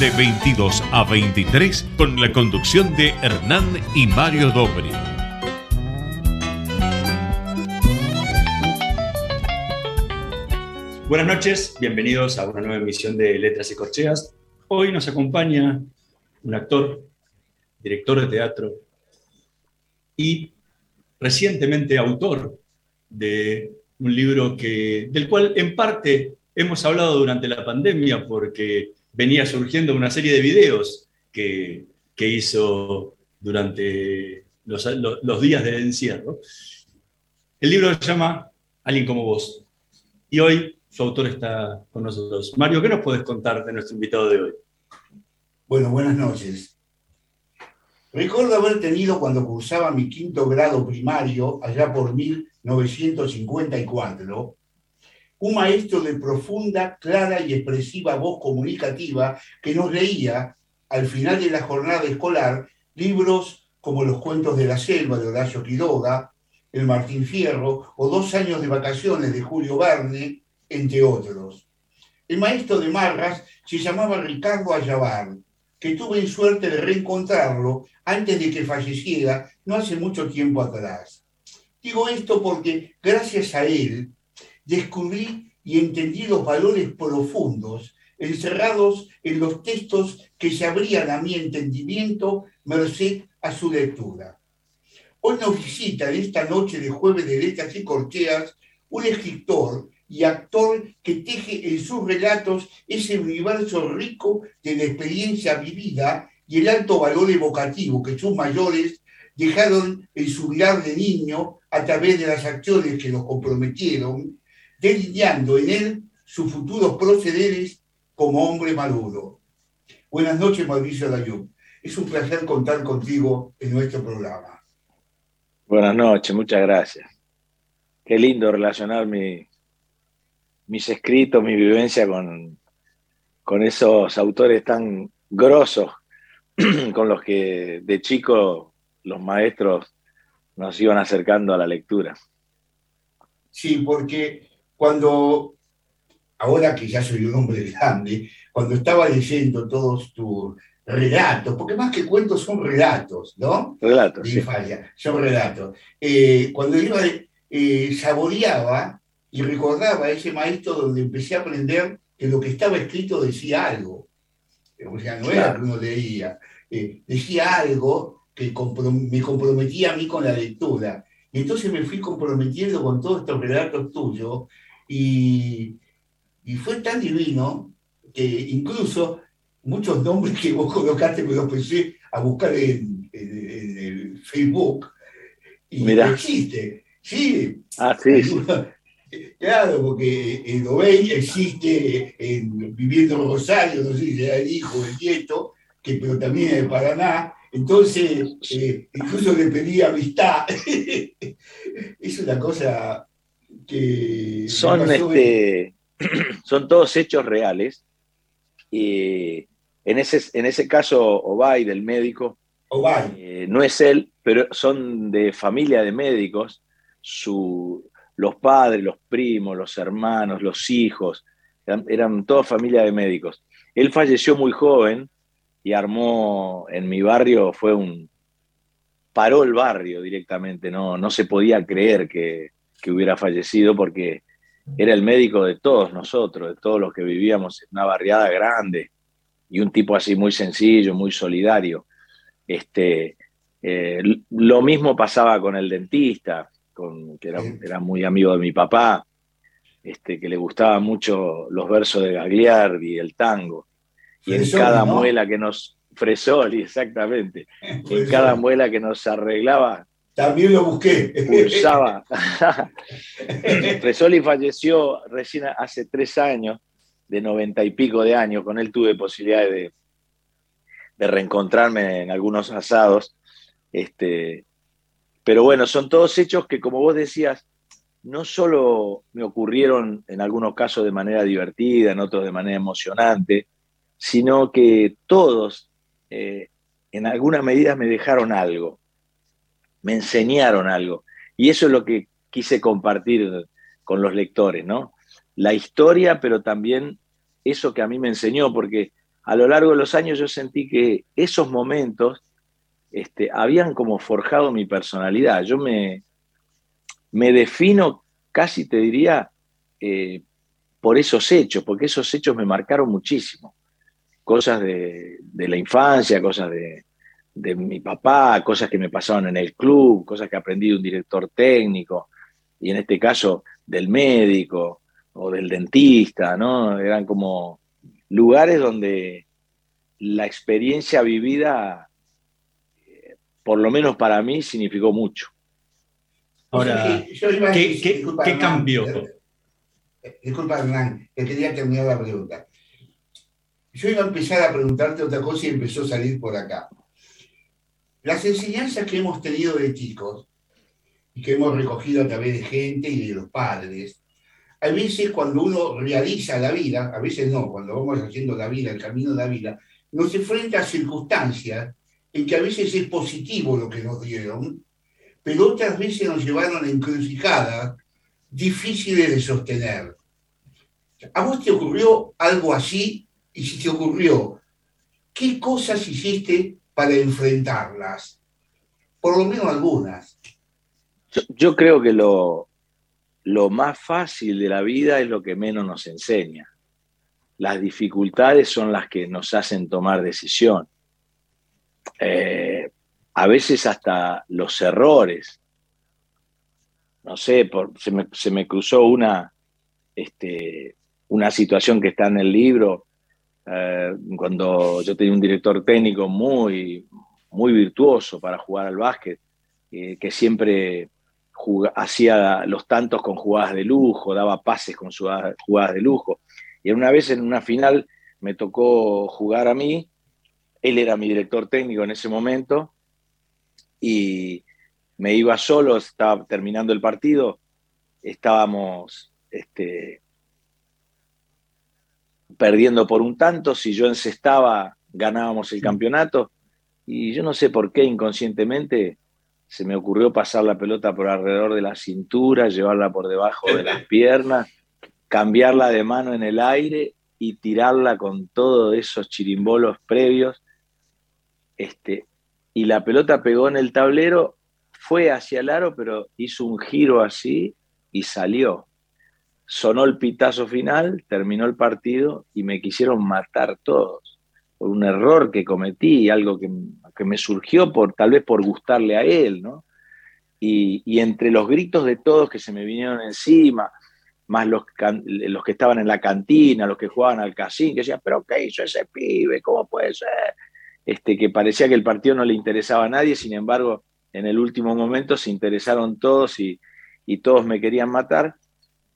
de 22 a 23 con la conducción de Hernán y Mario Dobri. Buenas noches, bienvenidos a una nueva emisión de Letras y Corcheas. Hoy nos acompaña un actor, director de teatro y recientemente autor de un libro que, del cual en parte hemos hablado durante la pandemia porque venía surgiendo una serie de videos que, hizo durante los, días del encierro. El libro se llama Alguien como vos. Y hoy su autor está con nosotros. Mario, ¿qué nos puedes contar de nuestro invitado de hoy? Bueno, buenas noches. Recuerdo haber tenido cuando cursaba mi quinto grado primario, allá por 1954, un maestro de profunda, clara y expresiva voz comunicativa que nos leía al final de la jornada escolar libros como Los cuentos de la selva de Horacio Quiroga, El Martín Fierro o Dos años de vacaciones de Julio Verne, entre otros. El maestro de Marras se llamaba Ricardo Ayabar, que tuve suerte de reencontrarlo antes de que falleciera no hace mucho tiempo atrás. Digo esto porque gracias a él descubrí y entendí los valores profundos encerrados en los textos que se abrían a mi entendimiento merced a su lectura. Hoy nos visita en esta noche de jueves de letras y corcheas un escritor y actor que teje en sus relatos ese universo rico de la experiencia vivida y el alto valor evocativo que sus mayores dejaron en su mirar de niño a través de las acciones que los comprometieron delineando en él sus futuros procederes como hombre maduro. Buenas noches, Mauricio Dayú. Es un placer contar contigo en nuestro programa. Buenas noches, muchas gracias. Qué lindo relacionar mis escritos, mi vivencia con, con esos autores tan grosos con los que de chico los maestros nos iban acercando a la lectura. Sí, porque cuando, ahora que ya soy un hombre grande, cuando estaba leyendo todos tus relatos, porque más que cuentos son relatos, ¿no? Relatos. Sí. Falla, son relatos. Eh, cuando iba, eh, saboreaba y recordaba a ese maestro donde empecé a aprender que lo que estaba escrito decía algo. O sea, no era que uno leía, eh, decía algo que me comprometía a mí con la lectura. Y entonces me fui comprometiendo con todos estos relatos tuyos y, fue tan divino que incluso muchos nombres que vos colocaste me los pensé a buscar en, el Facebook y existe. Sí, ah, sí, Claro, porque el Obey existe en, viviendo en Rosario, no sé si era el hijo, el nieto, que, pero también es de Paraná. Entonces, eh, incluso le pedí amistad. es una cosa son, este, son todos hechos reales. Y en ese, en ese caso, Obay, del médico, eh, no es él, pero son de familia de médicos, su, los padres, los primos, los hermanos, los hijos, eran, eran toda familia de médicos. Él falleció muy joven y armó en mi barrio, fue un, paró el barrio directamente, no, no se podía creer que, que hubiera fallecido porque era el médico de todos nosotros, de todos los que vivíamos en una barriada grande y un tipo así muy sencillo, muy solidario. Este, eh, lo mismo pasaba con el dentista, con, que era, muy amigo de mi papá, este, que le gustaban mucho los versos de Gagliardi, el tango. Y en cada muela que nos, Fresoli, exactamente, en cada muela que nos arreglaba, también lo busqué. Pulsaba. Fresoli falleció recién hace tres años, de noventa y pico de años. Con él tuve posibilidad de, de reencontrarme en algunos asados. Este, pero bueno, son todos hechos que, como vos decías, no solo me ocurrieron en algunos casos de manera divertida, en otros de manera emocionante, sino que todos eh, en alguna medida me dejaron algo, me enseñaron algo. Y eso es lo que quise compartir con los lectores, ¿no? La historia, pero también eso que a mí me enseñó, porque a lo largo de los años yo sentí que esos momentos este, habían como forjado mi personalidad. Yo me, me defino, casi te diría, eh, por esos hechos, porque esos hechos me marcaron muchísimo. Cosas de, la infancia, cosas de, mi papá, cosas que me pasaban en el club, cosas que aprendí de un director técnico, y en este caso del médico o del dentista, ¿no? Eran como lugares donde la experiencia vivida, eh, por lo menos para mí, significó mucho. Ahora, ¿qué, cambió? Eh, disculpa, Hernán, que quería terminar la pregunta. Yo iba a empezar a preguntarte otra cosa y empezó a salir por acá. Las enseñanzas que hemos tenido de chicos y que hemos recogido a través de gente y de los padres, a veces cuando uno realiza la vida, a veces no, cuando vamos haciendo la vida, el camino de la vida, nos enfrenta a circunstancias en que a veces es positivo lo que nos dieron, pero otras veces nos llevaron a encrucijadas difíciles de sostener. ¿A vos te ocurrió algo así? Y si te ocurrió, ¿qué cosas hiciste para enfrentarlas? Por lo menos algunas. Yo, creo que lo, lo más fácil de la vida es lo que menos nos enseña. Las dificultades son las que nos hacen tomar decisión. Eh, a veces hasta los errores. No sé, se, me, cruzó una, este, una situación que está en el libro, eh, cuando yo tenía un director técnico muy, muy virtuoso para jugar al básquet, eh, que siempre hacía los tantos con jugadas de lujo, daba pases con jugadas de lujo. Y una vez en una final me tocó jugar a mí, él era mi director técnico en ese momento, y me iba solo, estaba terminando el partido, estábamos este, perdiendo por un tanto, si yo encestaba ganábamos el campeonato y yo no sé por qué inconscientemente se me ocurrió pasar la pelota por alrededor de la cintura, llevarla por debajo de las piernas, cambiarla de mano en el aire y tirarla con todos esos chirimbolos previos. Este, y la pelota pegó en el tablero, fue hacia el aro, pero hizo un giro así y salió. Sonó el pitazo final, terminó el partido y me quisieron matar todos por un error que cometí, algo que, me surgió por tal vez por gustarle a él, ¿no? Y, entre los gritos de todos que se me vinieron encima, más los, los que estaban en la cantina, los que jugaban al casino, que decían, pero ¿qué hizo ese pibe? ¿Cómo puede ser? Este, que parecía que el partido no le interesaba a nadie, sin embargo, en el último momento se interesaron todos y, todos me querían matar.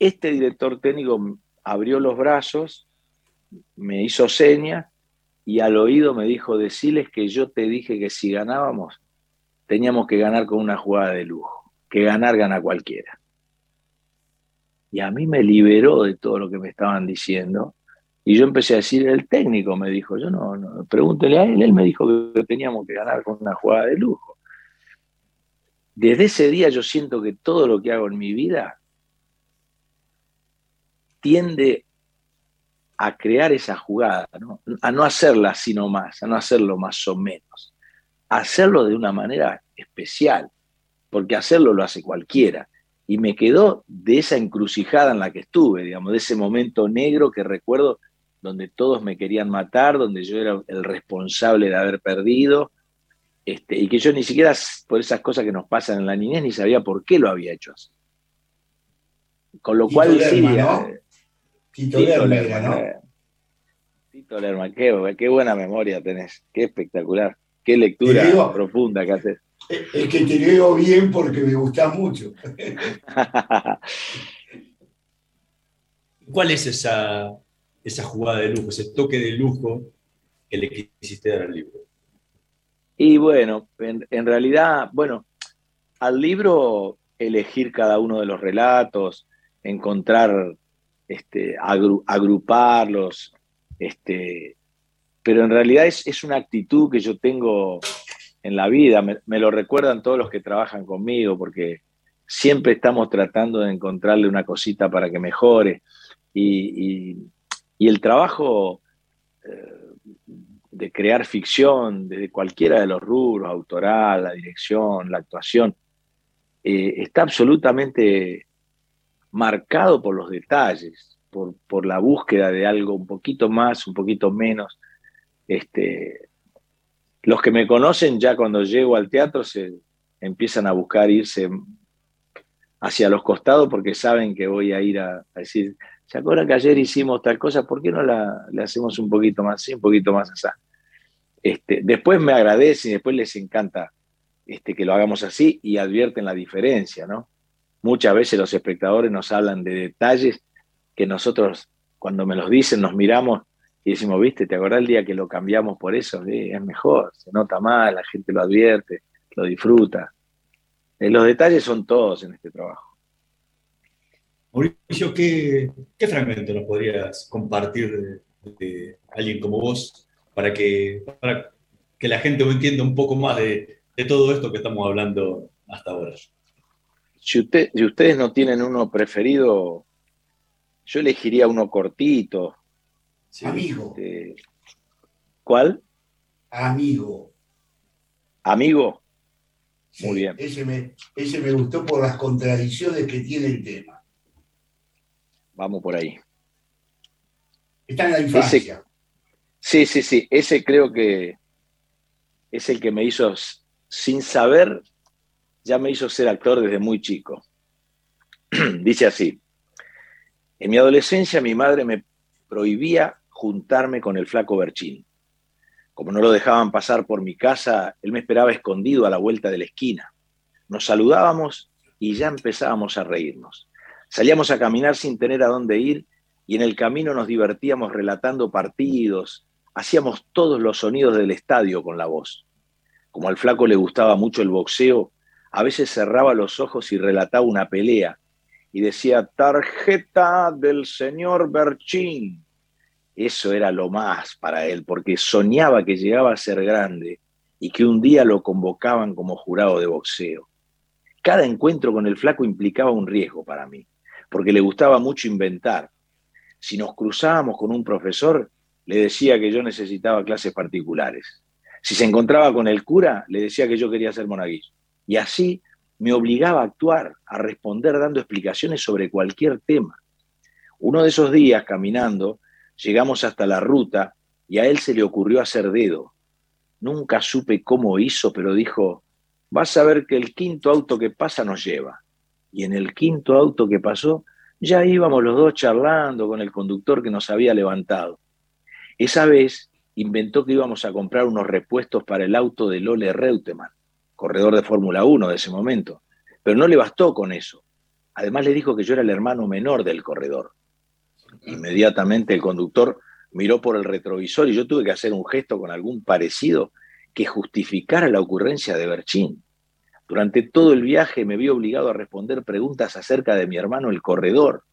Este director técnico abrió los brazos, me hizo señas y al oído me dijo, deciles que yo te dije que si ganábamos, teníamos que ganar con una jugada de lujo, que ganar gana cualquiera. Y a mí me liberó de todo lo que me estaban diciendo y yo empecé a decir, el técnico me dijo, yo no, no, pregúntele a él, él me dijo que teníamos que ganar con una jugada de lujo. Desde ese día yo siento que todo lo que hago en mi vida tiende a crear esa jugada, a no hacerla sino más, a no hacerlo más o menos, a hacerlo de una manera especial, porque hacerlo lo hace cualquiera. Y me quedó de esa encrucijada en la que estuve, digamos, de ese momento negro que recuerdo donde todos me querían matar, donde yo era el responsable de haber perdido, este, y que yo ni siquiera por esas cosas que nos pasan en la niñez ni sabía por qué lo había hecho así. Con lo cual sí, ¿no? Eh, Tito, Lerma, ¿no? Tito Lerma, qué, qué, buena memoria tenés, qué espectacular, qué lectura profunda que haces. Es que te leo bien porque me gusta mucho. ¿Cuál es esa esa jugada de lujo, ese toque de lujo que le quisiste dar al libro? Y bueno, en, realidad, bueno, al libro elegir cada uno de los relatos, encontrar, este, agruparlos, este, pero en realidad es, una actitud que yo tengo en la vida, me, lo recuerdan todos los que trabajan conmigo, porque siempre estamos tratando de encontrarle una cosita para que mejore. Y, el trabajo eh, de crear ficción desde cualquiera de los rubros, autoral, la dirección, la actuación, eh, está absolutamente marcado por los detalles, por, la búsqueda de algo un poquito más, un poquito menos. Este, los que me conocen ya cuando llego al teatro se empiezan a buscar irse hacia los costados porque saben que voy a ir a, decir, ¿se acuerdan que ayer hicimos tal cosa? ¿Por qué no la, hacemos un poquito más así, un poquito más así? Este, después me agradecen y después les encanta este, que lo hagamos así y advierten la diferencia, ¿no? Muchas veces los espectadores nos hablan de detalles que nosotros, cuando me los dicen, nos miramos y decimos, viste, ¿te acordás el día que lo cambiamos por eso? es mejor, se nota más, la gente lo advierte, lo disfruta. Eh, los detalles son todos en este trabajo. Mauricio, ¿qué, fragmento nos podrías compartir de, alguien como vos para que, para que la gente entienda un poco más de, todo esto que estamos hablando hasta ahora? Si, usted, si ustedes no tienen uno preferido, yo elegiría uno cortito. Amigo. Este, ¿Cuál? Amigo. Amigo. Muy bien. Ese me, ese me gustó por las contradicciones que tiene el tema. Vamos por ahí. Está en la infancia. sí, sí, sí. Ese creo que es el que me hizo, sin saber, ya me hizo ser actor desde muy chico. Dice así. En mi adolescencia mi madre me prohibía juntarme con el flaco Berchín. Como no lo dejaban pasar por mi casa, él me esperaba escondido a la vuelta de la esquina. Nos saludábamos y ya empezábamos a reírnos. Salíamos a caminar sin tener a dónde ir y en el camino nos divertíamos relatando partidos, hacíamos todos los sonidos del estadio con la voz. Como al flaco le gustaba mucho el boxeo, a veces cerraba los ojos y relataba una pelea y decía, tarjeta del señor Berchín. Eso era lo más para él, porque soñaba que llegaba a ser grande y que un día lo convocaban como jurado de boxeo. Cada encuentro con el flaco implicaba un riesgo para mí, porque le gustaba mucho inventar. Si nos cruzábamos con un profesor, le decía que yo necesitaba clases particulares. Si se encontraba con el cura, le decía que yo quería ser monaguillo. Y así me obligaba a actuar, a responder dando explicaciones sobre cualquier tema. Uno de esos días, caminando, Llegamos hasta la ruta y a él se le ocurrió hacer dedo. Nunca supe cómo hizo, pero dijo, vas a ver que el quinto auto que pasa nos lleva. Y en el quinto auto que pasó, ya íbamos los dos charlando con el conductor que nos había levantado. Esa vez inventó que íbamos a comprar unos repuestos para el auto de Lole Reutemann, corredor de Fórmula 1 de ese momento. Pero no le bastó con eso. Además le dijo que yo era el hermano menor del corredor. Inmediatamente el conductor miró por el retrovisor y yo tuve que hacer un gesto con algún parecido que justificara la ocurrencia de Berchín. Durante todo el viaje me vi obligado a responder preguntas acerca de mi hermano el corredor.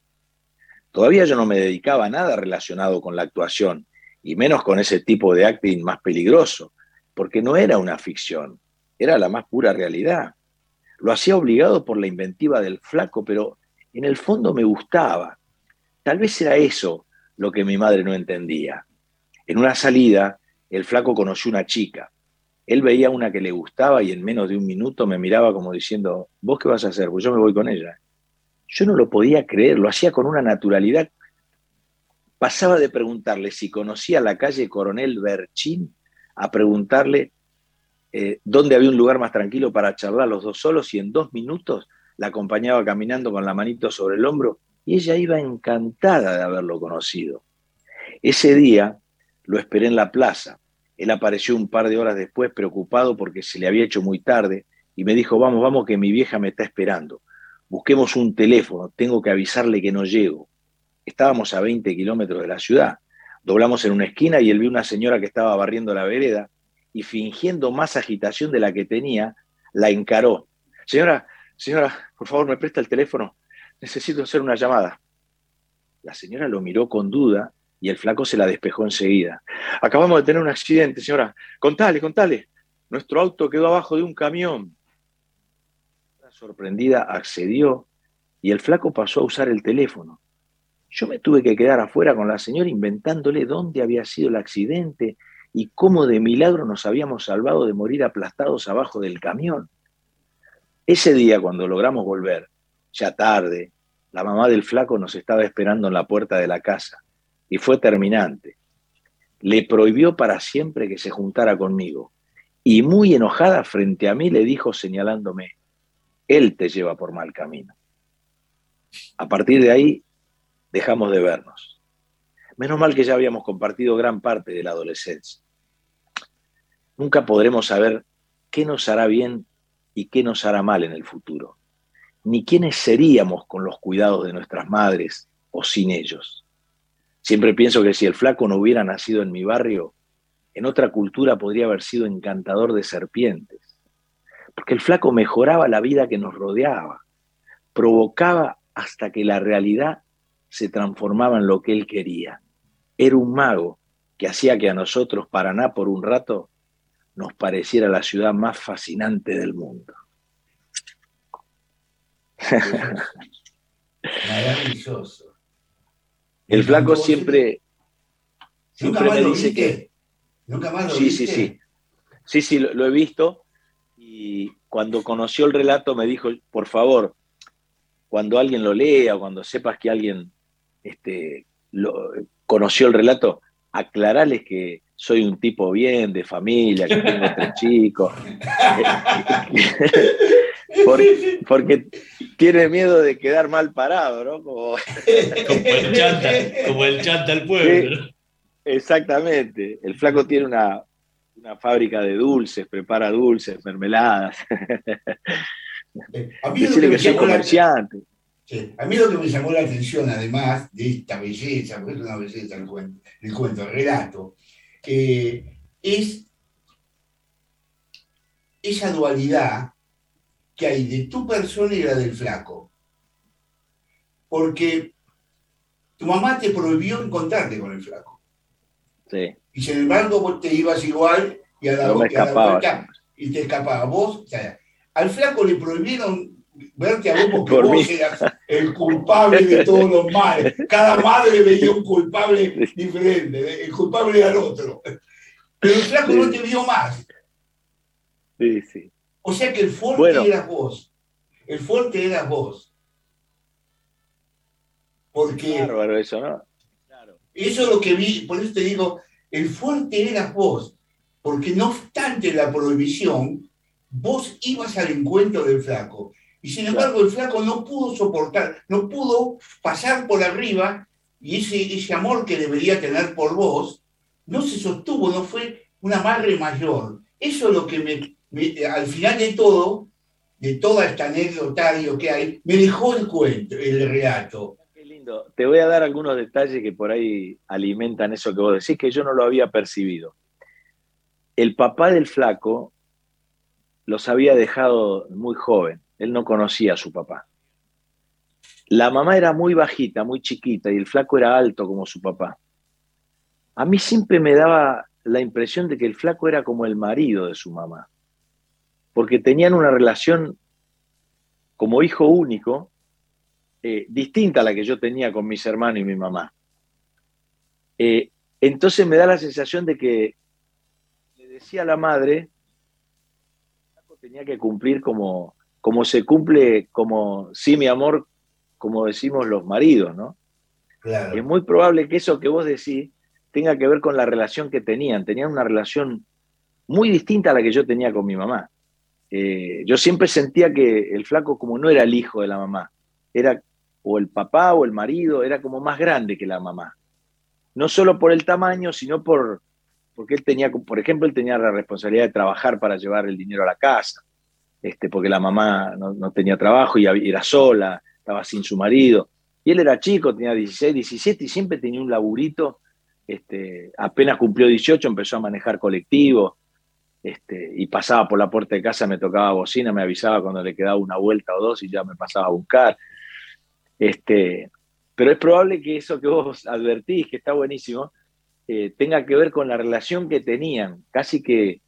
Todavía yo no me dedicaba a nada relacionado con la actuación, y menos con ese tipo de acting más peligroso, porque no era una ficción, era la más pura realidad. Lo hacía obligado por la inventiva del flaco, pero en el fondo me gustaba, Tal vez era eso lo que mi madre no entendía. En una salida, el flaco conoció una chica. Él veía una que le gustaba y en menos de un minuto me miraba como diciendo, ¿vos qué vas a hacer? Pues yo me voy con ella. Yo no lo podía creer, lo hacía con una naturalidad. Pasaba de preguntarle si conocía la calle Coronel Berchín a preguntarle eh, dónde había un lugar más tranquilo para charlar los dos solos y en dos minutos la acompañaba caminando con la manito sobre el hombro y ella iba encantada de haberlo conocido. Ese día lo esperé en la plaza. Él apareció un par de horas después preocupado porque se le había hecho muy tarde y me dijo, vamos, vamos, que mi vieja me está esperando. Busquemos un teléfono, tengo que avisarle que no llego. Estábamos a 20 kilómetros de la ciudad. Doblamos en una esquina y él vio una señora que estaba barriendo la vereda y fingiendo más agitación de la que tenía, la encaró. Señora, señora, por favor, me presta el teléfono. Necesito hacer una llamada. La señora lo miró con duda y el flaco se la despejó enseguida. Acabamos de tener un accidente, señora. Contale, contale. Nuestro auto quedó abajo de un camión. La sorprendida accedió y el flaco pasó a usar el teléfono. Yo me tuve que quedar afuera con la señora inventándole dónde había sido el accidente y cómo de milagro nos habíamos salvado de morir aplastados abajo del camión. Ese día, cuando logramos volver, ya tarde, la mamá del flaco nos estaba esperando en la puerta de la casa y fue terminante. Le prohibió para siempre que se juntara conmigo y muy enojada frente a mí le dijo señalándome, él te lleva por mal camino. A partir de ahí dejamos de vernos. Menos mal que ya habíamos compartido gran parte de la adolescencia. Nunca podremos saber qué nos hará bien y qué nos hará mal en el futuro, ni quiénes seríamos con los cuidados de nuestras madres o sin ellos. Siempre pienso que si el flaco no hubiera nacido en mi barrio, en otra cultura podría haber sido encantador de serpientes, porque el flaco mejoraba la vida que nos rodeaba, provocaba hasta que la realidad se transformaba en lo que él quería. Era un mago que hacía que a nosotros, Paraná, por un rato, nos pareciera la ciudad más fascinante del mundo. Maravilloso. El flaco siempre, siempre me dice que... ¿Nunca más lo sí, sí, sí. Sí, sí, lo, he visto. Y cuando conoció el relato me dijo, por favor, cuando alguien lo lea o cuando sepas que alguien este, lo, conoció el relato, aclarales que soy un tipo bien, de familia, que tengo tres chicos. porque, tiene miedo de quedar mal parado, ¿no? Como, el chanta, como el chanta del pueblo. exactamente. El flaco tiene una, una fábrica de dulces, prepara dulces, mermeladas. A mí que, soy comerciante. A mí lo que me llamó la atención, además de esta belleza, porque es una belleza el cuento, el, cuento, el relato, es esa dualidad que hay de tu persona y la del flaco. Porque tu mamá te prohibió encontrarte con el flaco. Sí. Y sin embargo vos te ibas igual y a la, no y te escapaba. Vos, al flaco le prohibieron verte a vos porque vos eras el culpable de todos los males. Cada madre veía un culpable diferente, el culpable era el otro. Pero el flaco no te vio más. Sí, sí. O sea que el fuerte eras vos. El fuerte eras vos. Porque. Bárbaro eso, ¿no? Claro. Eso es lo que vi, por eso te digo, el fuerte eras vos. Porque no obstante la prohibición, vos ibas al encuentro del flaco. Y sin embargo, el flaco no pudo soportar, no pudo pasar por arriba y ese, ese amor que debería tener por vos no se sostuvo, no fue una madre mayor. Eso es lo que me, al final de todo, de toda esta anecdotario que hay, me dejó el cuento, el relato. Qué lindo. Te voy a dar algunos detalles que por ahí alimentan eso que vos decís, que yo no lo había percibido. El papá del flaco los había dejado muy joven él no conocía a su papá. La mamá era muy bajita, muy chiquita, y el flaco era alto como su papá. A mí siempre me daba la impresión de que el flaco era como el marido de su mamá, porque tenían una relación como hijo único, eh, distinta a la que yo tenía con mis hermanos y mi mamá. Eh, entonces me da la sensación de que le decía a la madre, tenía que cumplir como, como se cumple, como, sí, mi amor, como decimos los maridos, ¿no? Claro. es muy probable que eso que vos decís tenga que ver con la relación que tenían. Tenían una relación muy distinta a la que yo tenía con mi mamá. Eh, yo siempre sentía que el flaco como no era el hijo de la mamá, era o el papá o el marido, era como más grande que la mamá. No solo por el tamaño, sino por, porque él tenía, por ejemplo, él tenía la responsabilidad de trabajar para llevar el dinero a la casa. Este, porque la mamá no, tenía trabajo y era sola, estaba sin su marido. Y él era chico, tenía 16, 17 y siempre tenía un laburito. Este, apenas cumplió 18, empezó a manejar colectivo. este, y pasaba por la puerta de casa, me tocaba bocina, me avisaba cuando le quedaba una vuelta o dos y ya me pasaba a buscar. Este, pero es probable que eso que vos advertís, que está buenísimo, eh, tenga que ver con la relación que tenían, casi que,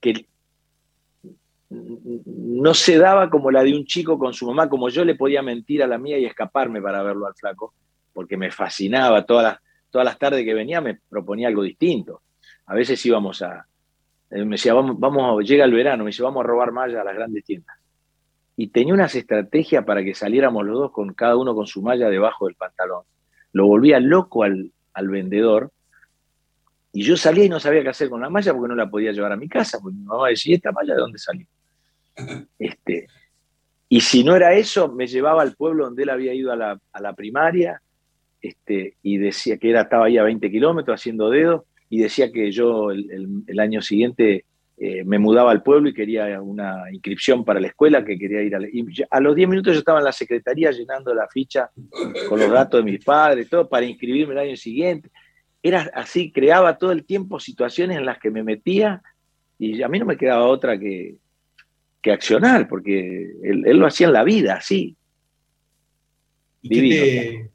que no se daba como la de un chico con su mamá, como yo le podía mentir a la mía y escaparme para verlo al flaco, porque me fascinaba, todas las, todas las tardes que venía me proponía algo distinto. A veces íbamos a, eh, me decía, vamos, vamos, llega el verano, me dice, vamos a robar malla a las grandes tiendas. Y tenía unas estrategias para que saliéramos los dos con cada uno con su malla debajo del pantalón. Lo volvía loco al, al vendedor. Y yo salía y no sabía qué hacer con la malla porque no la podía llevar a mi casa, porque mi mamá decía, ¿esta malla de dónde salió? Este, y si no era eso, me llevaba al pueblo donde él había ido a la, a la primaria este, y decía que era, estaba ahí a 20 kilómetros haciendo dedos y decía que yo el, año siguiente eh, me mudaba al pueblo y quería una inscripción para la escuela, que quería ir a... y a los 10 minutos yo estaba en la secretaría llenando la ficha con los datos de mis padres, todo, para inscribirme el año siguiente. Era así, creaba todo el tiempo situaciones en las que me metía y a mí no me quedaba otra que, que accionar, porque él, lo hacía en la vida, así. qué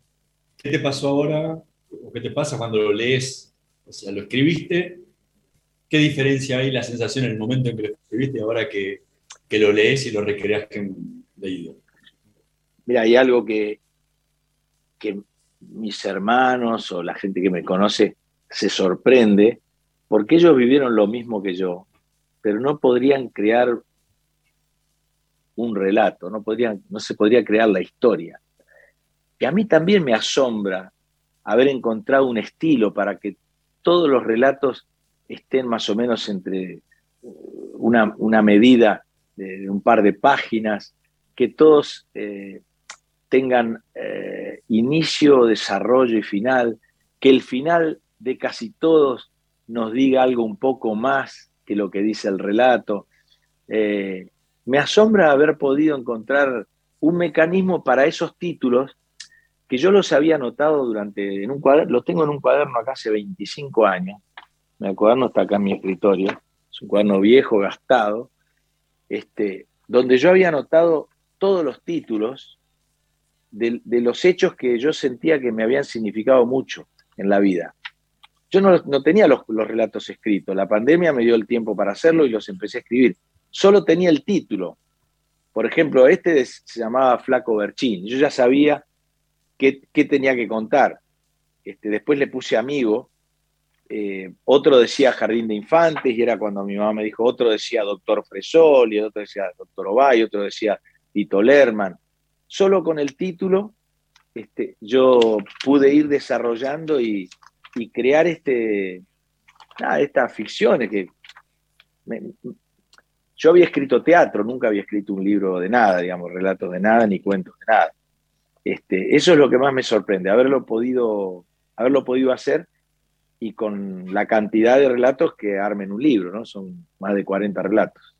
te, pasó ahora, o qué te pasa cuando lo lees? O sea, lo escribiste, ¿qué diferencia hay la sensación en el momento en que lo escribiste y ahora que, lo lees y lo recreas que han leído? Mira, hay algo que, que mis hermanos o la gente que me conoce se sorprende, porque ellos vivieron lo mismo que yo, pero no podrían crear un relato, no, no se podría crear la historia. Y a mí también me asombra haber encontrado un estilo para que todos los relatos estén más o menos entre una, una medida de un par de páginas, que todos eh, tengan eh, inicio, desarrollo y final, que el final de casi todos nos diga algo un poco más que lo que dice el relato. Eh, me asombra haber podido encontrar un mecanismo para esos títulos que yo los había notado durante, en un los tengo en un cuaderno acá hace 25 años, mi cuaderno está acá en mi escritorio, es un cuaderno viejo, gastado, este, donde yo había notado todos los títulos de, los hechos que yo sentía que me habían significado mucho en la vida. Yo no, tenía los, los relatos escritos, la pandemia me dio el tiempo para hacerlo y los empecé a escribir solo tenía el título. Por ejemplo, este se llamaba Flaco Berchín. Yo ya sabía qué, tenía que contar. Este, después le puse amigo. Eh, otro decía Jardín de Infantes, y era cuando mi mamá me dijo, otro decía Doctor Fresoli, otro decía Doctor Obay, otro decía Tito Lerman. Solo con el título este, yo pude ir desarrollando y, crear este, estas ficciones que yo había escrito teatro, nunca había escrito un libro de nada, digamos, relatos de nada, ni cuentos de nada. Este, eso es lo que más me sorprende, haberlo podido, haberlo podido hacer y con la cantidad de relatos que armen un libro, ¿no? Son más de 40 relatos.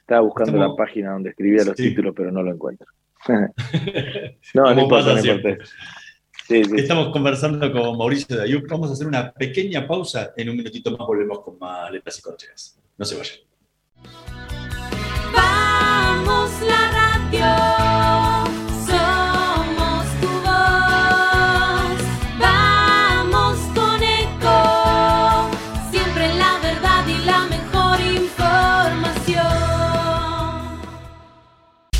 Estaba buscando la página donde escribía los títulos, pero no lo encuentro. no, no importa, no importa. Estamos conversando con Mauricio de Ayub. Vamos a hacer una pequeña pausa. En un minutito más volvemos con más letras y corcheas. No se vayan. Vamos la radio. Somos tu voz. Vamos con eco. Siempre la verdad y la mejor información.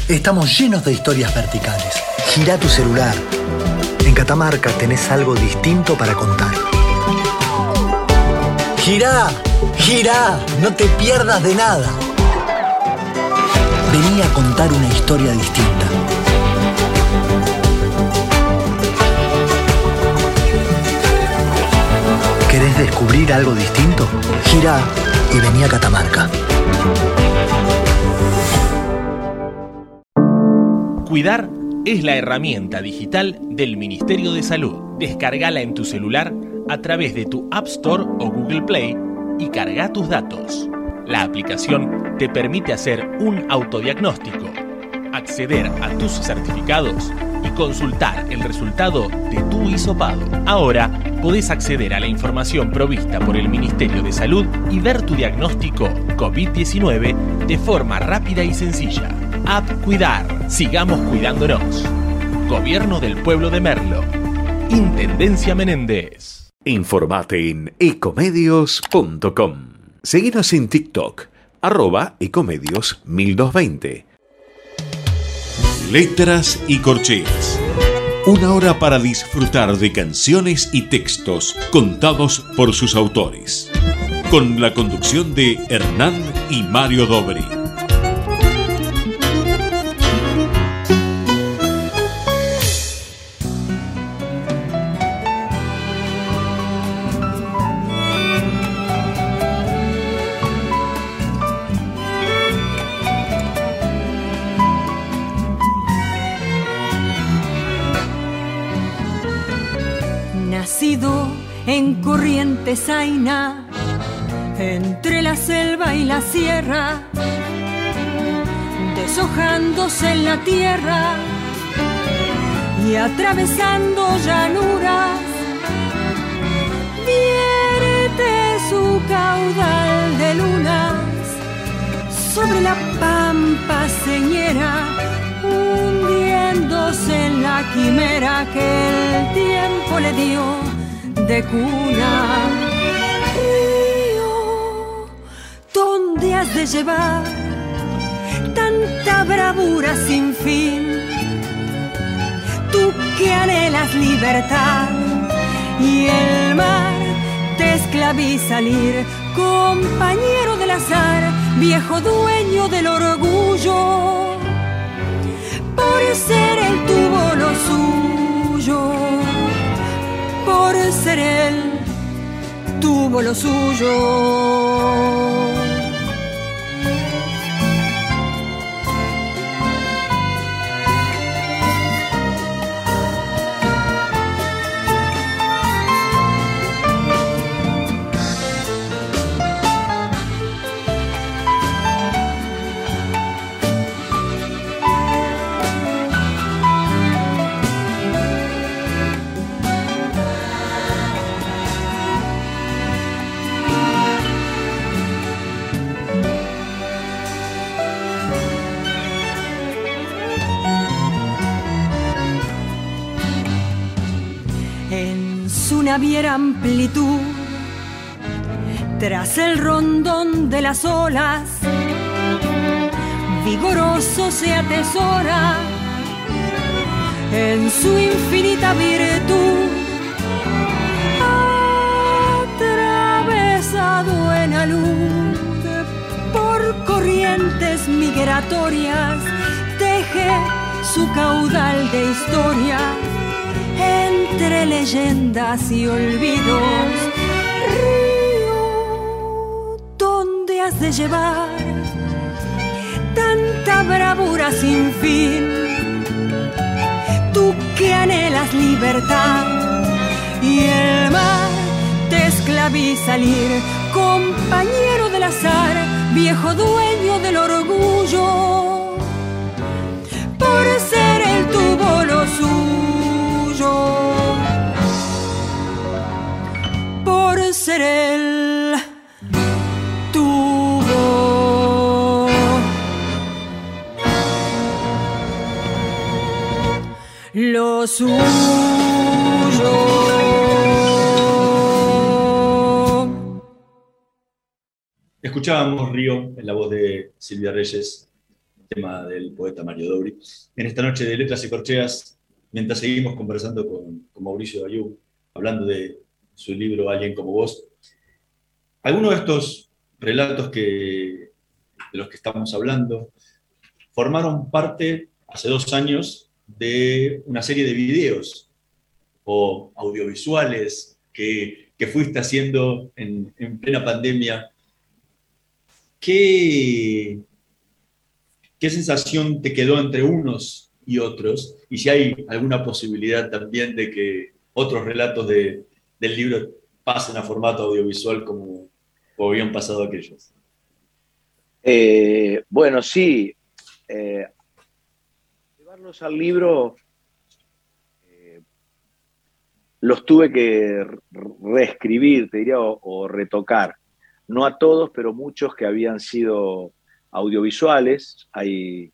Estamos llenos de historias verticales. Gira tu celular. En Catamarca tenés algo distinto para contar. Gira, gira, no te pierdas de nada venía a contar una historia distinta. ¿Querés descubrir algo distinto? Gira y venía a Catamarca. Cuidar es la herramienta digital del Ministerio de Salud. Descargala en tu celular a través de tu App Store o Google Play y carga tus datos. La aplicación te permite hacer un autodiagnóstico, acceder a tus certificados y consultar el resultado de tu hisopado. Ahora podés acceder a la información provista por el Ministerio de Salud y ver tu diagnóstico COVID-19 de forma rápida y sencilla. App Cuidar. Sigamos cuidándonos. Gobierno del Pueblo de Merlo. Intendencia Menéndez. Informate en ecomedios.com. Seguinos en TikTok, arroba ecomedios 1220. Letras y corcheas. Una hora para disfrutar de canciones y textos contados por sus autores. Con la conducción de Hernán y Mario Dobri. En corriente zaina, entre la selva y la sierra, deshojándose en la tierra y atravesando llanuras, vierte su caudal de lunas sobre la pampa señera, hundiéndose en la quimera que el tiempo le dio de cuna. Río, ¿dónde has de llevar tanta bravura sin fin? Tú que anhelas libertad y el mar te esclaviza al ir, compañero del azar, viejo dueño del orgullo, por ser él tuvo lo suyo, por ser él tuvo lo suyo. Naviera amplitud, tras el rondón de las olas, vigoroso se atesora en su infinita virtud. Atravesado en alud por corrientes migratorias, teje su caudal de historia entre leyendas y olvidos. Río, ¿dónde has de llevar tanta bravura sin fin? Tú que anhelas libertad y el mar te esclaviza al ir, compañero del azar, viejo dueño del orgullo. Por ser el tuvo lo suyo por ser él tuvo lo suyo. Escuchábamos Río en la voz de Silvia Reyes, tema del poeta Mario Dobri. En esta noche de Letras y Corcheas, mientras seguimos conversando con, Mauricio Ayú, hablando de su libro Alguien como vos, algunos de estos relatos que, de los que estamos hablando formaron parte hace dos años de una serie de videos o audiovisuales que, fuiste haciendo en, en plena pandemia. ¿Qué, ¿Qué sensación te quedó entre unos y otros? Y si hay alguna posibilidad también de que otros relatos de, del libro pasen a formato audiovisual como, como habían pasado aquellos. Eh, bueno, sí. eh, llevarlos al libro los tuve que reescribir, te diría, o, retocar. No a todos, pero muchos que habían sido audiovisuales. Hay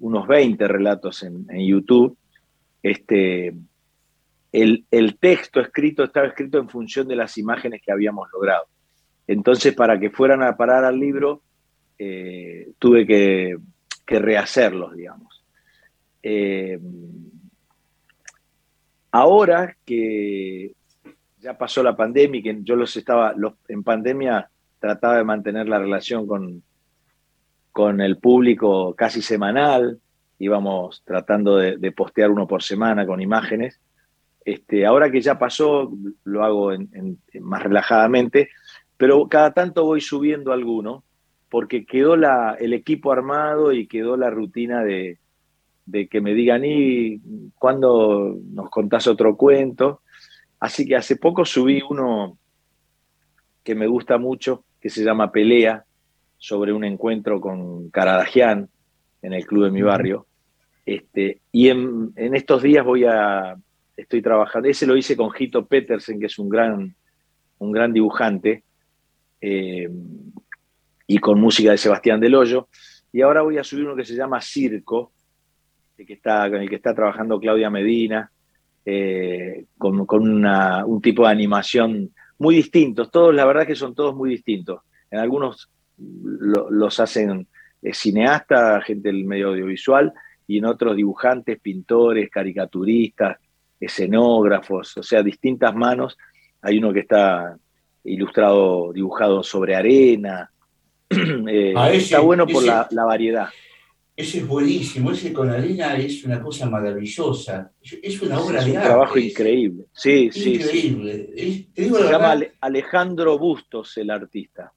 unos 20 relatos en, YouTube. Este, el, texto escrito estaba escrito en función de las imágenes que habíamos logrado. Entonces, para que fueran a parar al libro, eh, tuve que, rehacerlos, digamos. Eh, ahora que ya pasó la pandemia y que yo los estaba, en pandemia trataba de mantener la relación con, con el público casi semanal, íbamos tratando de, postear uno por semana con imágenes. Este, ahora que ya pasó, lo hago más relajadamente, pero cada tanto voy subiendo alguno porque quedó la, el equipo armado y quedó la rutina de, que me digan, ¿y cuándo nos contás otro cuento? Así que hace poco subí uno que me gusta mucho, que se llama Pelea, sobre un encuentro con Caradagian en el club de mi barrio. Este, y en, estos días voy a, estoy trabajando, ese lo hice con Hito Petersen, que es un gran, un gran dibujante, eh, y con música de Sebastián Del Hoyo. Y ahora voy a subir uno que se llama Circo, que está, con el que está trabajando Claudia Medina, eh, con, un tipo de animación muy distintos. Todos, la verdad que son todos muy distintos. En algunos los hacen eh, cineastas, gente del medio audiovisual, y en otros dibujantes, pintores, caricaturistas, escenógrafos, o sea, distintas manos. Hay uno que está ilustrado, dibujado sobre arena, Eh, ah, está bueno por la, variedad. Ese es buenísimo, ese con arena es una cosa maravillosa. Es una obra es un trabajo increíble. Sí, sí. Increíble. Se llama Alejandro Bustos, el artista.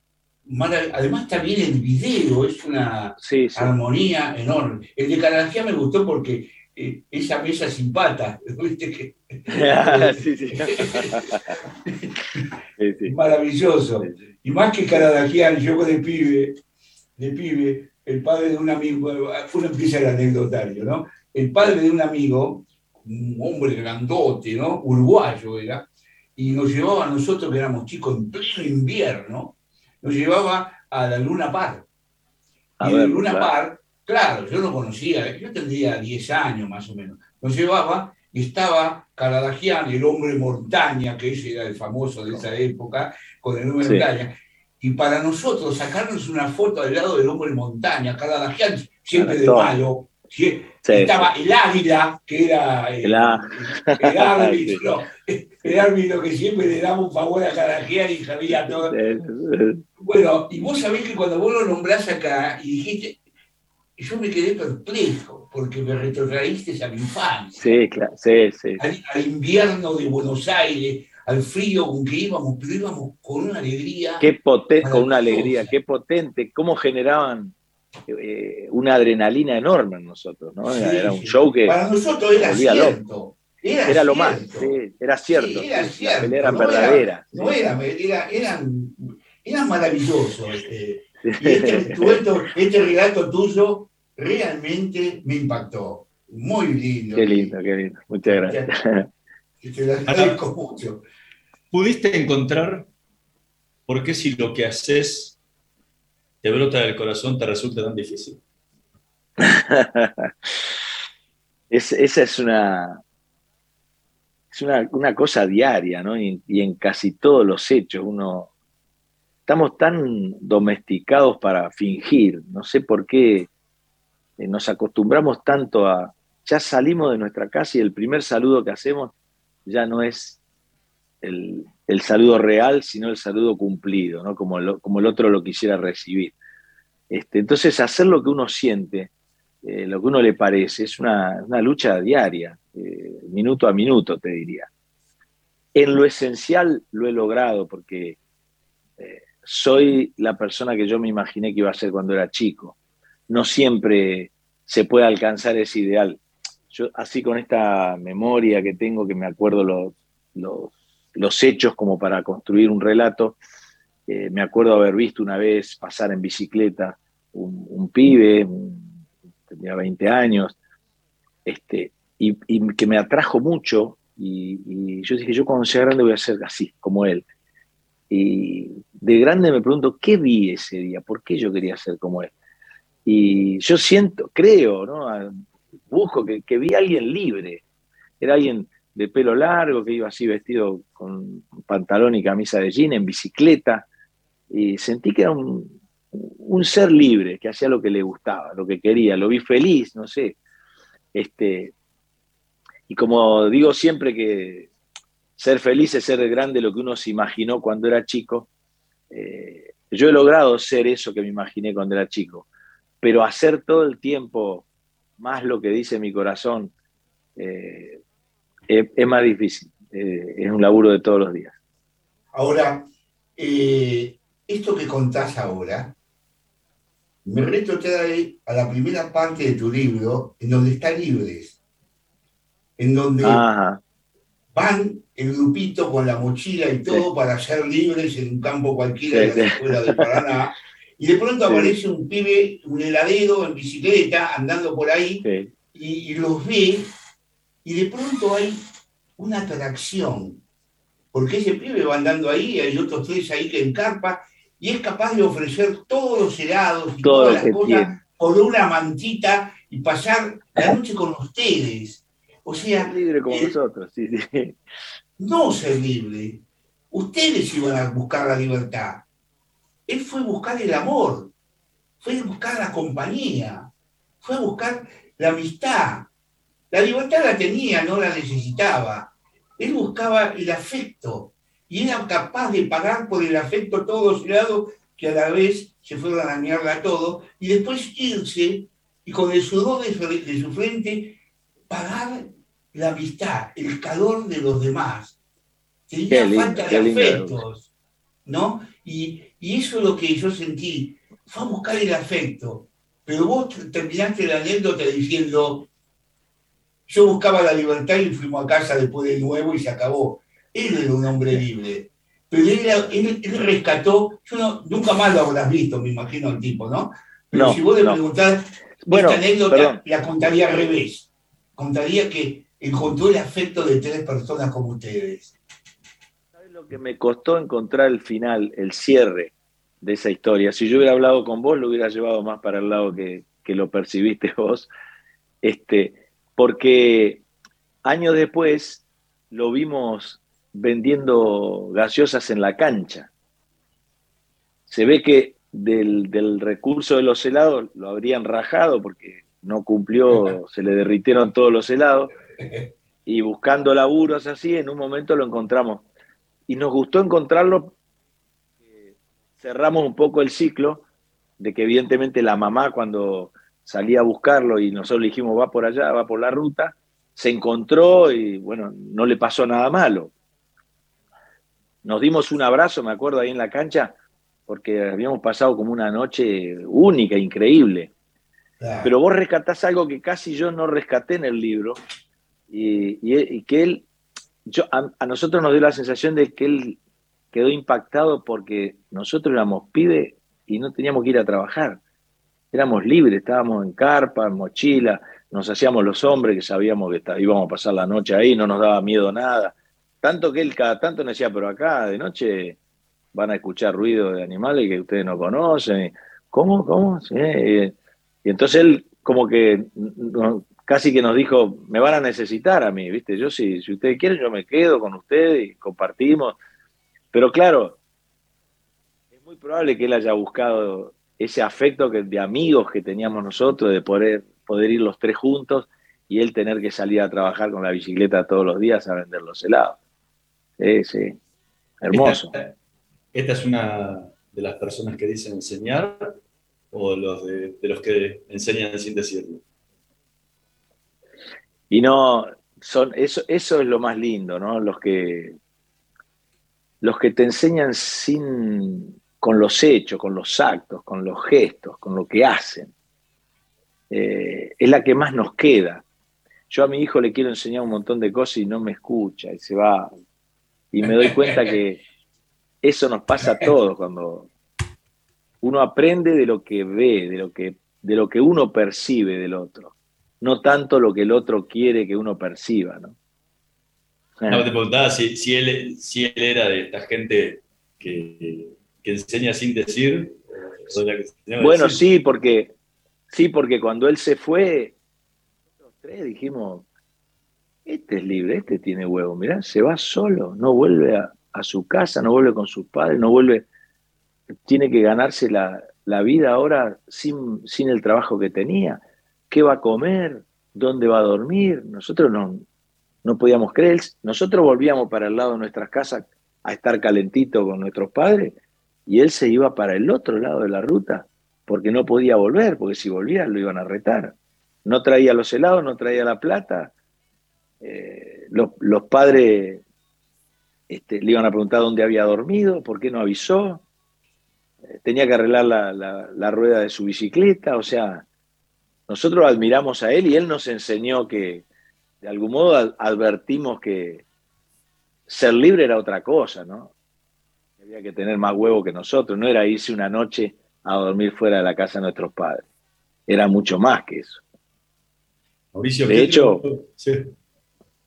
Además está bien el video, es una armonía enorme. El de Carajía me gustó porque eh, esa mesa sin pata, ¿viste? sí, sí. Maravilloso. Y más que Caradagian, yo de pibe, de pibe, el padre de un amigo, uno empieza el anecdotario, ¿no? El padre de un amigo, un hombre grandote, ¿no? Uruguayo era, y nos llevaba a nosotros, que éramos chicos en pleno invierno, nos llevaba a la Luna Par. y la Luna Par, claro, yo no conocía, yo tendría 10 años más o menos, nos llevaba y estaba Caradagian, el hombre montaña, que ese era el famoso de esa época, con el hombre montaña. Y para nosotros sacarnos una foto al lado del hombre montaña, Caradagian siempre de malo, estaba el águila, que era el, el, árbitro, el árbitro que siempre le daba un favor a Caradagian y sabía todo. Bueno, y vos sabés que cuando vos lo nombrás acá y dijiste, yo me quedé perplejo porque me retrotraíste a mi infancia. Sí, claro, sí, sí. Al, invierno de Buenos Aires, al frío con que íbamos, pero íbamos con una alegría. Qué potente, con una alegría, qué potente, cómo generaban eh, una adrenalina enorme en nosotros, ¿no? era, un show que. Para nosotros era cierto. Era, lo más, era cierto. era cierto. Eran verdaderas. No era, eran, eran maravillosos. Este, y este, este, relato tuyo realmente me impactó. Muy lindo. Qué lindo, qué lindo. Muchas gracias. Te agradezco mucho. ¿Pudiste encontrar por qué si lo que haces te brota del corazón te resulta tan difícil? esa es una, es una, cosa diaria, ¿no? y, en casi todos los hechos uno estamos tan domesticados para fingir, no sé por qué eh, nos acostumbramos tanto a, ya salimos de nuestra casa y el primer saludo que hacemos ya no es el, saludo real, sino el saludo cumplido, ¿no? como, el otro lo quisiera recibir. Este, entonces, hacer lo que uno siente, eh, lo que uno le parece, es una, lucha diaria, eh, minuto a minuto, te diría. En lo esencial lo he logrado porque soy la persona que yo me imaginé que iba a ser cuando era chico. No siempre se puede alcanzar ese ideal. Yo, así con esta memoria que tengo, que me acuerdo los, hechos como para construir un relato, eh, me acuerdo haber visto una vez pasar en bicicleta un, pibe, tenía 20 años, este, y, que me atrajo mucho Y, yo dije, yo cuando sea grande voy a ser así, como él. Y de grande me pregunto, ¿qué vi ese día? ¿Por qué yo quería ser como él? Y yo siento, creo, ¿no? Busco que, que vi a alguien libre. Era alguien de pelo largo, que iba así vestido con pantalón y camisa de jean, en bicicleta, y sentí que era un, un ser libre, que hacía lo que le gustaba, lo que quería, lo vi feliz, no sé. Este, y como digo siempre que ser feliz es ser grande lo que uno se imaginó cuando era chico, eh, yo he logrado ser eso que me imaginé cuando era chico, pero hacer todo el tiempo más lo que dice mi corazón eh, es, más difícil, eh, es un laburo de todos los días. Ahora, esto que contás ahora, me retrotrae a la primera parte de tu libro, en donde está libres, en donde van el grupito con la mochila y todo para ser libres en un campo cualquiera de la escuela de Paraná. Y de pronto aparece un pibe, un heladero en bicicleta, andando por ahí, y, y, los ve, y de pronto hay una atracción, porque ese pibe va andando ahí, hay otros tres ahí que encarpa, y es capaz de ofrecer todos los helados y todas las cosas con una mantita y pasar la noche con ustedes. O sea. Libre como eh, nosotros, sí, sí. No ser libre. Ustedes iban a buscar la libertad. Él fue a buscar el amor, fue a buscar la compañía, fue a buscar la amistad. La libertad la tenía, no la necesitaba. Él buscaba el afecto, y era capaz de pagar por el afecto todos lados que a la vez se fueron a la mierda todo, y después irse y con el sudor de su, frente pagar la amistad, el calor de los demás. Tenía falta de afectos, ¿no? Y, y, eso es lo que yo sentí. Fue a buscar el afecto. Pero vos terminaste la anécdota diciendo, yo buscaba la libertad y fuimos a casa después de nuevo y se acabó. Él era un hombre libre. Pero él, rescató, yo nunca más lo habrás visto, me imagino el tipo, ¿no? Pero si vos le preguntás, bueno, esta anécdota la contaría al revés. Contaría que encontró el afecto de tres personas como ustedes. ¿Sabes lo que me costó encontrar el final, el cierre de esa historia? Si yo hubiera hablado con vos, lo hubiera llevado más para el lado que, que lo percibiste vos. Este, porque años después lo vimos vendiendo gaseosas en la cancha. Se ve que del, recurso de los helados lo habrían rajado porque no cumplió, se le derritieron todos los helados. Y buscando laburos así, en un momento lo encontramos. Y nos gustó encontrarlo. Cerramos un poco el ciclo de que evidentemente la mamá cuando salía a buscarlo y nosotros le dijimos va por allá, va por la ruta, se encontró y bueno, no le pasó nada malo. Nos dimos un abrazo, me acuerdo, ahí en la cancha, porque habíamos pasado como una noche única, increíble. Pero vos rescatás algo que casi yo no rescaté en el libro, y, que él, yo, a, nosotros nos dio la sensación de que él quedó impactado porque nosotros éramos pibes y no teníamos que ir a trabajar. Éramos libres, estábamos en carpa, en mochila, nos hacíamos los hombres que sabíamos que íbamos a pasar la noche ahí, no nos daba miedo nada. Tanto que él cada tanto me decía, pero acá de noche van a escuchar ruido de animales que ustedes no conocen. ¿Cómo? ¿Cómo? Y entonces él como que casi que nos dijo, me van a necesitar a mí, ¿viste? Yo si, si ustedes quieren, yo me quedo con ustedes y compartimos. Pero claro, es muy probable que él haya buscado ese afecto que, de amigos que teníamos nosotros, de poder, poder ir los tres juntos y él tener que salir a trabajar con la bicicleta todos los días a vender los helados. Sí, sí. Hermoso. Esta, es una de las personas que dicen enseñar o los de, los que enseñan sin decirlo. Y no, son, eso, eso es lo más lindo, ¿no? Los que, los que te enseñan sin, con los hechos, con los actos, con los gestos, con lo que hacen. Eh, es la que más nos queda. Yo a mi hijo le quiero enseñar un montón de cosas y no me escucha y se va y me doy cuenta que eso nos pasa a todos cuando uno aprende de lo que ve, de lo que, de lo que uno percibe del otro, no tanto lo que el otro quiere que uno perciba, ¿no? No, te preguntaba si, él, si él era de esta gente que, enseña sin decir. Bueno, sí, porque sí, porque cuando él se fue, los tres dijimos, este es libre, este tiene huevo, mirá, se va solo, no vuelve a, su casa, no vuelve con sus padres, no vuelve, tiene que ganarse la, vida ahora sin, sin el trabajo que tenía. ¿Qué va a comer? ¿Dónde va a dormir? Nosotros no, no podíamos creer. Nosotros volvíamos para el lado de nuestras casas a estar calentito con nuestros padres y él se iba para el otro lado de la ruta porque no podía volver, porque si volvía lo iban a retar. No traía los helados, no traía la plata. Eh, los, padres este, le iban a preguntar dónde había dormido, por qué no avisó. Eh, tenía que arreglar la, la rueda de su bicicleta. O sea, nosotros admiramos a él y él nos enseñó que, de algún modo advertimos que ser libre era otra cosa, ¿no? Había que tener más huevo que nosotros, no era irse una noche a dormir fuera de la casa de nuestros padres, era mucho más que eso. Mauricio, de hecho, sí.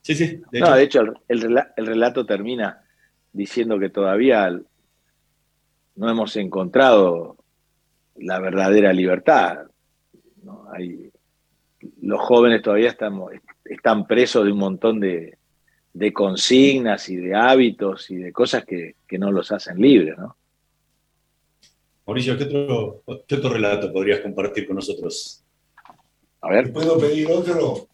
Sí, sí, de no, de hecho el, relato termina diciendo que todavía no hemos encontrado la verdadera libertad. Hay, los jóvenes todavía estamos, están presos de un montón de, consignas y de hábitos y de cosas que, no los hacen libres, ¿no? Mauricio, ¿qué otro, relato podrías compartir con nosotros? A ver. ¿Puedo pedir otro?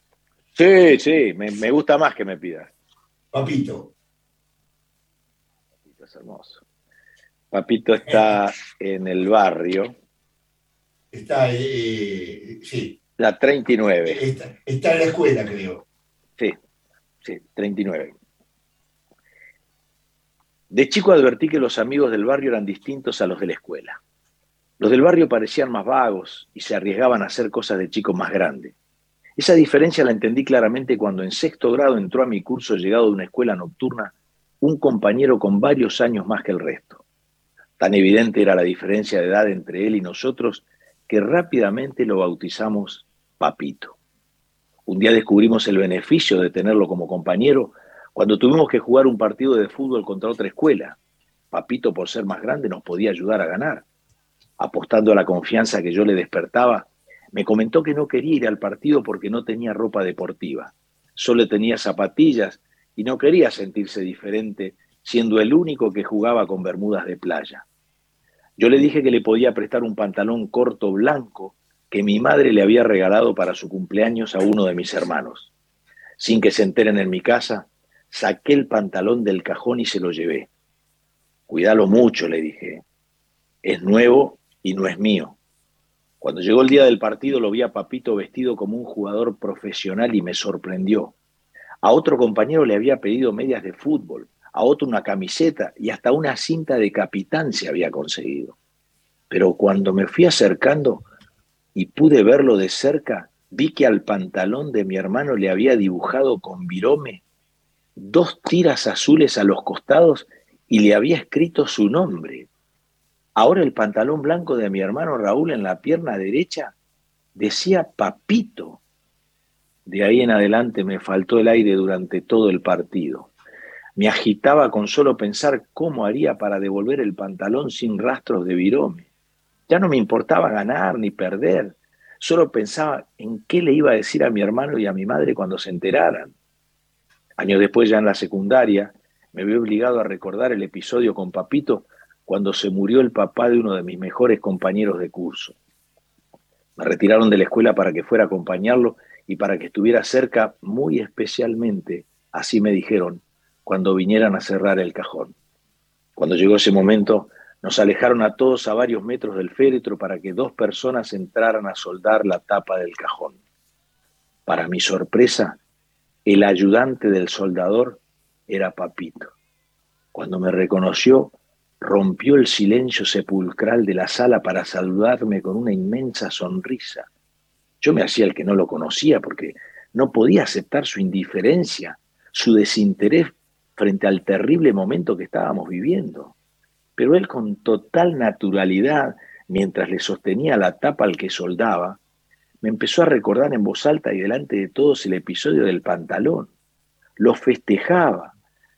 Sí, sí, me, gusta más que me pidas. Papito. Papito es hermoso. Papito está en el barrio. Está, eh, sí. La 39. Está, está en la escuela, creo. Sí, sí, 39. De chico advertí que los amigos del barrio eran distintos a los de la escuela. Los del barrio parecían más vagos y se arriesgaban a hacer cosas de chicos más grandes. Esa diferencia la entendí claramente cuando en sexto grado entró a mi curso llegado de una escuela nocturna un compañero con varios años más que el resto. Tan evidente era la diferencia de edad entre él y nosotros que rápidamente lo bautizamos Papito. Un día descubrimos el beneficio de tenerlo como compañero cuando tuvimos que jugar un partido de fútbol contra otra escuela. Papito, por ser más grande, nos podía ayudar a ganar. Apostando a la confianza que yo le despertaba, me comentó que no quería ir al partido porque no tenía ropa deportiva. Solo tenía zapatillas y no quería sentirse diferente, siendo el único que jugaba con bermudas de playa. Yo le dije que le podía prestar un pantalón corto blanco que mi madre le había regalado para su cumpleaños a uno de mis hermanos. Sin que se enteren en mi casa, saqué el pantalón del cajón y se lo llevé. Cuídalo mucho, le dije. Es nuevo y no es mío. Cuando llegó el día del partido lo vi a Papito vestido como un jugador profesional y me sorprendió. A otro compañero le había pedido medias de fútbol a otro una camiseta y hasta una cinta de capitán se había conseguido. Pero cuando me fui acercando y pude verlo de cerca, vi que al pantalón de mi hermano le había dibujado con virome dos tiras azules a los costados y le había escrito su nombre. Ahora el pantalón blanco de mi hermano Raúl en la pierna derecha decía papito. De ahí en adelante me faltó el aire durante todo el partido. Me agitaba con solo pensar cómo haría para devolver el pantalón sin rastros de virome. Ya no me importaba ganar ni perder, solo pensaba en qué le iba a decir a mi hermano y a mi madre cuando se enteraran. Años después, ya en la secundaria, me vi obligado a recordar el episodio con Papito cuando se murió el papá de uno de mis mejores compañeros de curso. Me retiraron de la escuela para que fuera a acompañarlo y para que estuviera cerca muy especialmente, así me dijeron, cuando vinieran a cerrar el cajón. Cuando llegó ese momento, nos alejaron a todos a varios metros del féretro para que dos personas entraran a soldar la tapa del cajón. Para mi sorpresa, el ayudante del soldador era Papito. Cuando me reconoció, rompió el silencio sepulcral de la sala para saludarme con una inmensa sonrisa. Yo me hacía el que no lo conocía porque no podía aceptar su indiferencia, su desinterés frente al terrible momento que estábamos viviendo. Pero él con total naturalidad, mientras le sostenía la tapa al que soldaba, me empezó a recordar en voz alta y delante de todos el episodio del pantalón. lo festejaba.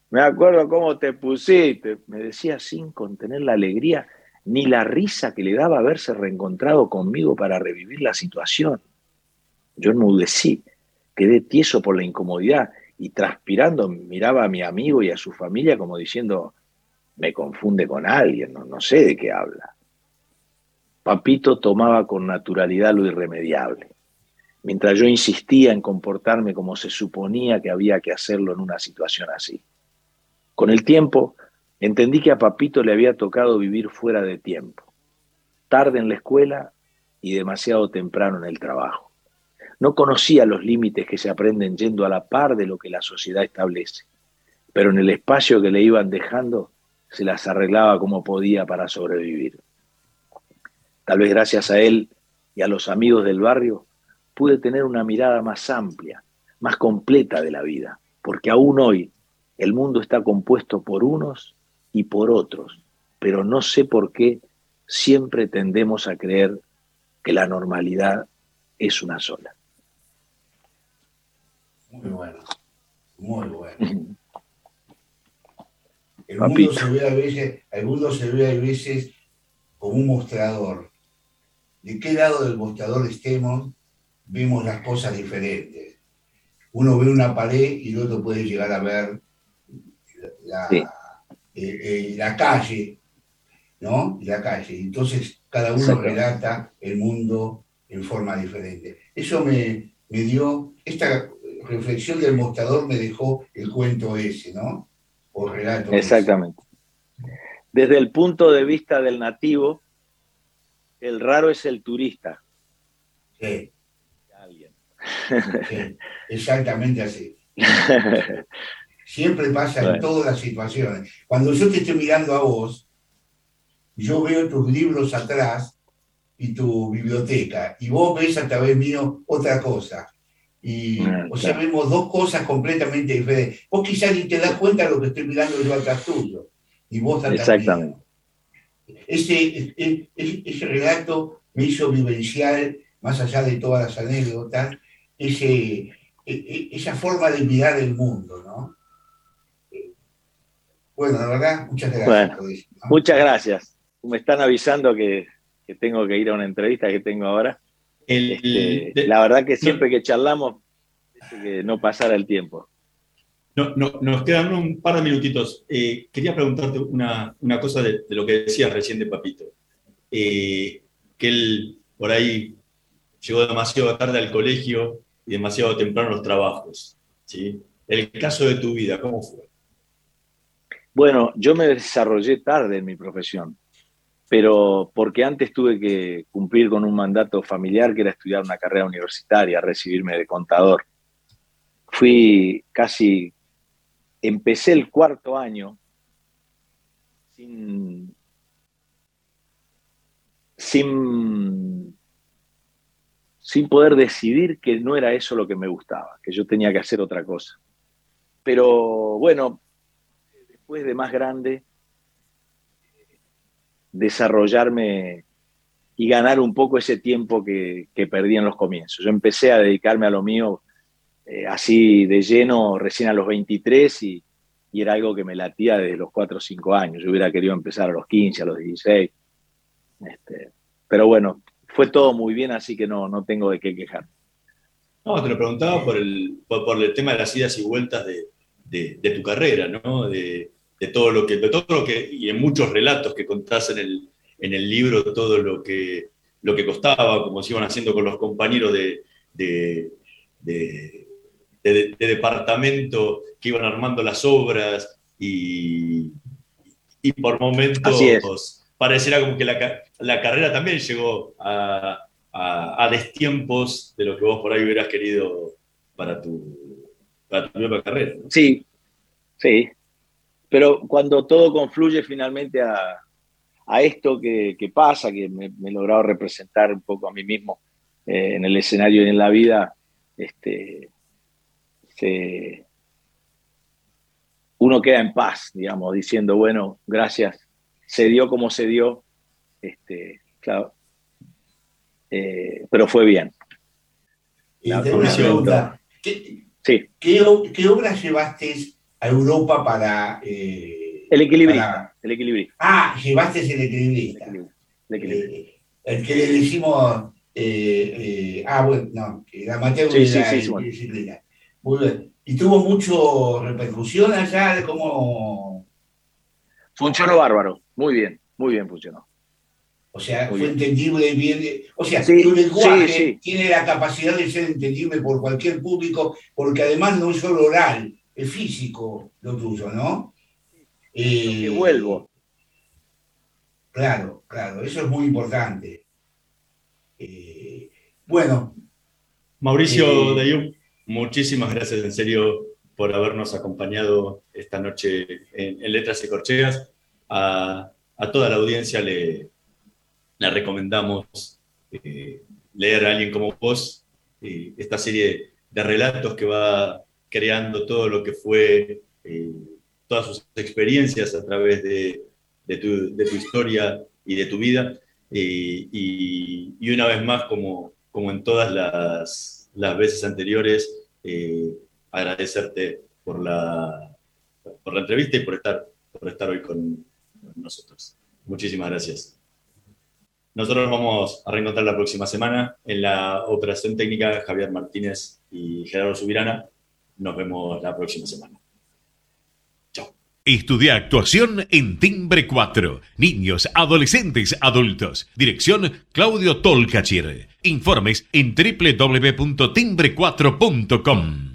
Me acuerdo cómo te pusiste, me decía sin contener la alegría ni la risa que le daba haberse reencontrado conmigo para revivir la situación. Yo enmudecí, quedé tieso por la incomodidad y transpirando miraba a mi amigo y a su familia como diciendo, me confunde con alguien, no, sé de qué habla. Papito tomaba con naturalidad lo irremediable, mientras yo insistía en comportarme como se suponía que había que hacerlo en una situación así. Con el tiempo, entendí que a Papito le había tocado vivir fuera de tiempo, tarde en la escuela y demasiado temprano en el trabajo. No conocía los límites que se aprenden yendo a la par de lo que la sociedad establece, pero en el espacio que le iban dejando se las arreglaba como podía para sobrevivir. Tal vez gracias a él y a los amigos del barrio pude tener una mirada más amplia, más completa de la vida, porque aún hoy el mundo está compuesto por unos y por otros, pero no sé por qué siempre tendemos a creer que la normalidad es una sola. Muy bueno, muy bueno. El mundo, se ve a veces, el mundo se ve a veces como un mostrador. De qué lado del mostrador estemos, vemos las cosas diferentes. Uno ve una pared y el otro puede llegar a ver la, eh, eh, la calle, ¿no? La calle. Entonces, cada uno relata el mundo en forma diferente. Eso me, me dio, esta reflexión del mostrador me dejó el cuento ese, ¿no? O relato. Exactamente. Desde el punto de vista del nativo, el raro es el turista. Sí. exactamente así. Siempre pasa en todas las situaciones. Cuando yo te estoy mirando a vos, yo veo tus libros atrás y tu biblioteca, y vos ves a través mío otra cosa. Y, ah, o sea, vemos dos cosas completamente diferentes. Vos quizás ni te das cuenta de lo que estoy mirando yo atrás tuyo. Y vos Exactamente. Ese, ese, relato me hizo vivenciar, más allá de todas las anécdotas, ese, e, e, esa forma de mirar el mundo, ¿no? Bueno, la verdad, muchas gracias. Muchas gracias. Me están avisando que, que tengo que ir a una entrevista que tengo ahora. Este, la verdad que siempre que charlamos, que no pasara el tiempo. No, nos quedan un par de minutitos. Eh, quería preguntarte una, cosa de, lo que decías recién de Papito. Eh, que él por ahí llegó demasiado tarde al colegio y demasiado temprano a los trabajos. ¿sí? El caso de tu vida, ¿cómo fue? Bueno, yo me desarrollé tarde en mi profesión pero porque antes tuve que cumplir con un mandato familiar que era estudiar una carrera universitaria, recibirme de contador. Fui casi, empecé el cuarto año sin, sin, sin poder decidir que no era eso lo que me gustaba, que yo tenía que hacer otra cosa. Pero bueno, después de más grande, desarrollarme y ganar un poco ese tiempo que, perdí en los comienzos. Yo empecé a dedicarme a lo mío eh, así de lleno recién a los 23 y, era algo que me latía desde los 4 o 5 años. Yo hubiera querido empezar a los 15, a los 16. Este, pero bueno, fue todo muy bien, así que no, no tengo de qué quejar. No, te lo preguntaba por el, por, el tema de las idas y vueltas de, de tu carrera, ¿no? De, de todo lo que, de todo lo que, y en muchos relatos que contás en el, en el libro, todo lo que, lo que costaba, como se iban haciendo con los compañeros de, de, departamento que iban armando las obras y, y por momentos pareciera como que la, la carrera también llegó a, a, destiempos de lo que vos por ahí hubieras querido para tu, para tu nueva carrera. Sí, sí, pero cuando todo confluye finalmente a, esto que, pasa, que me, he logrado representar un poco a mí mismo eh, en el escenario y en la vida, este, uno queda en paz, digamos, diciendo, bueno, gracias, se dio como se dio, este, claro, eh, pero fue bien. Y una pregunta, Sí. ¿Qué, obras llevaste a Europa para... Eh, el equilibrista. El equilibrista. Ah, llevaste el equilibrista. El, eh, el que le decimos... Eh, ah, bueno, no, que la amateur sí, sí, sí, disciplina. Muy bien. ¿Y tuvo mucho repercusión allá de cómo...? Funcionó bárbaro, muy bien, muy bien funcionó. O sea, fue entendible bien. O sea, tu lenguaje tiene la capacidad de ser entendible por cualquier público, porque además no es solo oral, es físico lo tuyo, ¿no? Eh, vuelvo. Claro, claro, eso es muy importante. Eh, bueno. Mauricio eh, muchísimas gracias en serio por habernos acompañado esta noche en, Letras y Corcheas. A, a toda la audiencia le, le recomendamos eh, leer a alguien como vos, eh, esta serie de relatos que va creando todo lo que fue, eh, todas sus experiencias a través de, tu, historia y de tu vida. Y, una vez más, como, como en todas las, las veces anteriores, agradecerte por la, por la entrevista y por estar, por estar hoy con nosotros. Muchísimas gracias. Nosotros vamos a reencontrar la próxima semana en la operación técnica Javier Martínez y Gerardo Subirana. Nos vemos la próxima semana. Chao. Estudia actuación en Timbre 4. Niños, adolescentes, adultos. Dirección Claudio Tolcachir. Informes en www.timbre4.com.